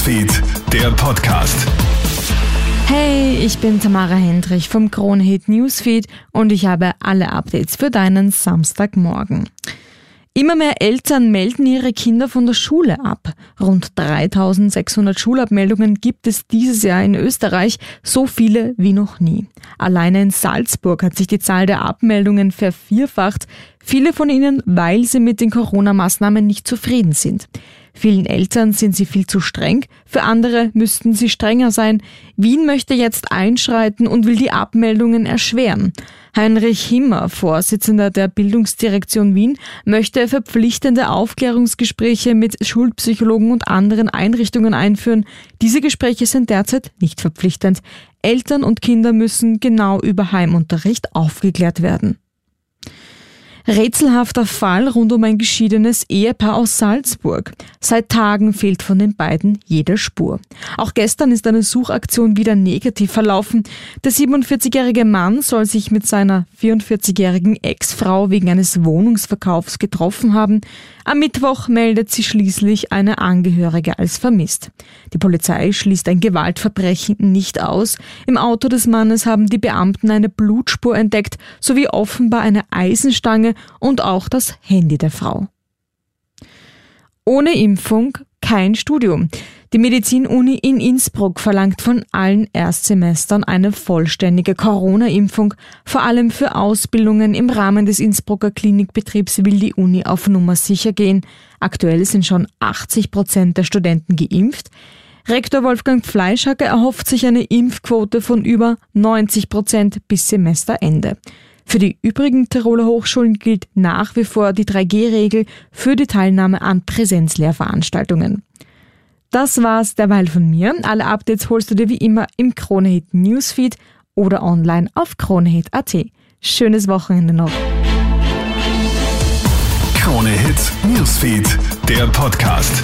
Newsfeed, der Podcast. Hey, ich bin Tamara Hendrich vom Kronehit Newsfeed und ich habe alle Updates für deinen Samstagmorgen. Immer mehr Eltern melden ihre Kinder von der Schule ab. Rund 3600 Schulabmeldungen gibt es dieses Jahr in Österreich, so viele wie noch nie. Alleine in Salzburg hat sich die Zahl der Abmeldungen vervierfacht, viele von ihnen, weil sie mit den Corona-Maßnahmen nicht zufrieden sind. Vielen Eltern sind sie viel zu streng, für andere müssten sie strenger sein. Wien möchte jetzt einschreiten und will die Abmeldungen erschweren. Heinrich Himmer, Vorsitzender der Bildungsdirektion Wien, möchte verpflichtende Aufklärungsgespräche mit Schulpsychologen und anderen Einrichtungen einführen. Diese Gespräche sind derzeit nicht verpflichtend. Eltern und Kinder müssen genau über Heimunterricht aufgeklärt werden. Rätselhafter Fall rund um ein geschiedenes Ehepaar aus Salzburg. Seit Tagen fehlt von den beiden jede Spur. Auch gestern ist eine Suchaktion wieder negativ verlaufen. Der 47-jährige Mann soll sich mit seiner 44-jährigen Ex-Frau wegen eines Wohnungsverkaufs getroffen haben. Am Mittwoch meldet sie schließlich eine Angehörige als vermisst. Die Polizei schließt ein Gewaltverbrechen nicht aus. Im Auto des Mannes haben die Beamten eine Blutspur entdeckt sowie offenbar eine Eisenstange und auch das Handy der Frau. Ohne Impfung kein Studium. Die Medizinuni in Innsbruck verlangt von allen Erstsemestern eine vollständige Corona-Impfung. Vor allem für Ausbildungen im Rahmen des Innsbrucker Klinikbetriebs will die Uni auf Nummer sicher gehen. Aktuell sind schon 80 Prozent der Studenten geimpft. Rektor Wolfgang Fleischhacke erhofft sich eine Impfquote von über 90 Prozent bis Semesterende. Für die übrigen Tiroler Hochschulen gilt nach wie vor die 3G-Regel für die Teilnahme an Präsenzlehrveranstaltungen. Das war's derweil von mir. Alle Updates holst du dir wie immer im Kronehit Newsfeed oder online auf kronehit.at. Schönes Wochenende noch. Kronehit Newsfeed, der Podcast.